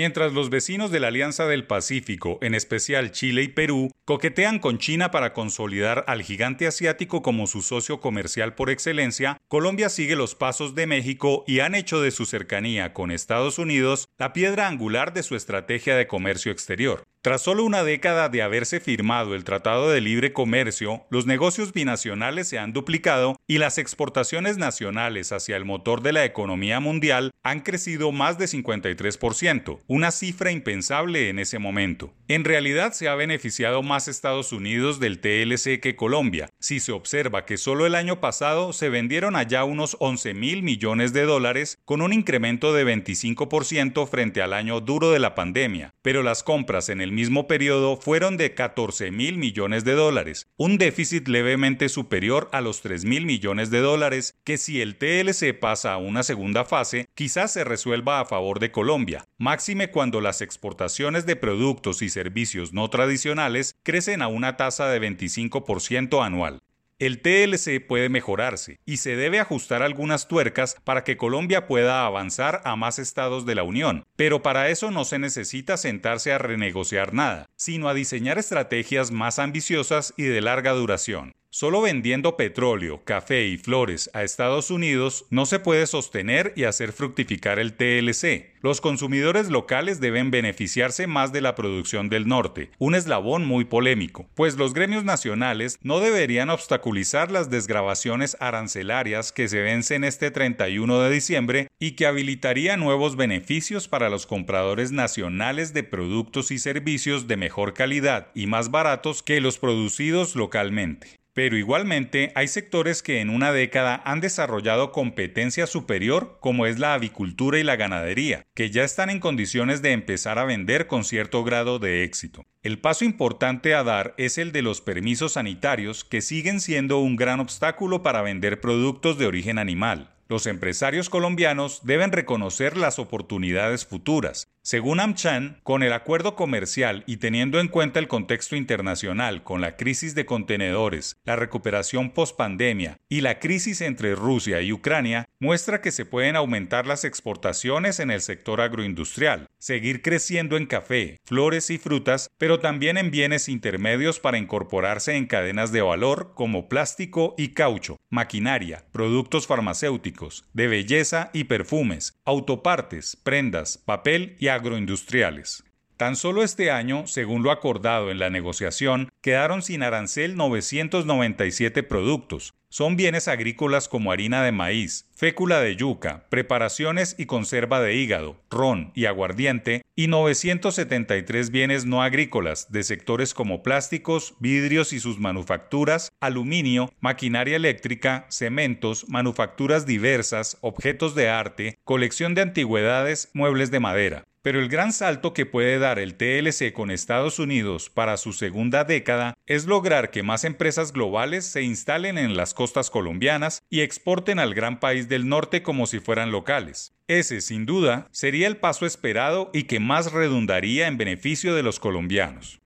mientras los vecinos de la Alianza del Pacífico, en especial Chile y Perú, coquetean con China para consolidar al gigante asiático como su socio comercial por excelencia, Colombia sigue los pasos de México y han hecho de su cercanía con Estados Unidos la piedra angular de su estrategia de comercio exterior. Tras solo una década de haberse firmado el Tratado de Libre Comercio, los negocios binacionales se han duplicado y las exportaciones nacionales hacia el motor de la economía mundial han crecido más de 53%, una cifra impensable en ese momento. En realidad se ha beneficiado más Estados Unidos del TLC que Colombia, si se observa que solo el año pasado se vendieron allá unos 11 mil millones de dólares con un incremento de 25% frente al año duro de la pandemia, pero las compras en el mismo periodo fueron de 14 mil millones de dólares, un déficit levemente superior a los 3 mil millones de dólares que si el TLC pasa a una segunda fase, quizás se resuelva a favor de Colombia, máxime cuando las exportaciones de productos y servicios no tradicionales crecen a una tasa de 25% anual. El TLC puede mejorarse y se debe ajustar algunas tuercas para que Colombia pueda avanzar a más estados de la Unión, pero para eso no se necesita sentarse a renegociar nada, sino a diseñar estrategias más ambiciosas y de larga duración. Solo vendiendo petróleo, café y flores a Estados Unidos no se puede sostener y hacer fructificar el TLC. Los consumidores locales deben beneficiarse más de la producción del norte, un eslabón muy polémico, pues los gremios nacionales no deberían obstaculizar las desgravaciones arancelarias que se vencen este 31 de diciembre y que habilitaría nuevos beneficios para los compradores nacionales de productos y servicios de mejor calidad y más baratos que los producidos localmente. Pero igualmente hay sectores que en una década han desarrollado competencia superior como es la avicultura y la ganadería, que ya están en condiciones de empezar a vender con cierto grado de éxito. El paso importante a dar es el de los permisos sanitarios que siguen siendo un gran obstáculo para vender productos de origen animal. Los empresarios colombianos deben reconocer las oportunidades futuras. Según AmCham, con el acuerdo comercial y teniendo en cuenta el contexto internacional con la crisis de contenedores, la recuperación post-pandemia y la crisis entre Rusia y Ucrania, muestra que se pueden aumentar las exportaciones en el sector agroindustrial, seguir creciendo en café, flores y frutas, pero también en bienes intermedios para incorporarse en cadenas de valor como plástico y caucho, maquinaria, productos farmacéuticos, de belleza y perfumes, autopartes, prendas, papel y agroindustriales. Tan solo este año, según lo acordado en la negociación, quedaron sin arancel 997 productos. Son bienes agrícolas como harina de maíz, fécula de yuca, preparaciones y conserva de hígado, ron y aguardiente, y 973 bienes no agrícolas de sectores como plásticos, vidrios y sus manufacturas, aluminio, maquinaria eléctrica, cementos, manufacturas diversas, objetos de arte, colección de antigüedades, muebles de madera. Pero el gran salto que puede dar el TLC con Estados Unidos para su segunda década es lograr que más empresas globales se instalen en las costas colombianas y exporten al gran país del norte como si fueran locales. Ese, sin duda, sería el paso esperado y que más redundaría en beneficio de los colombianos.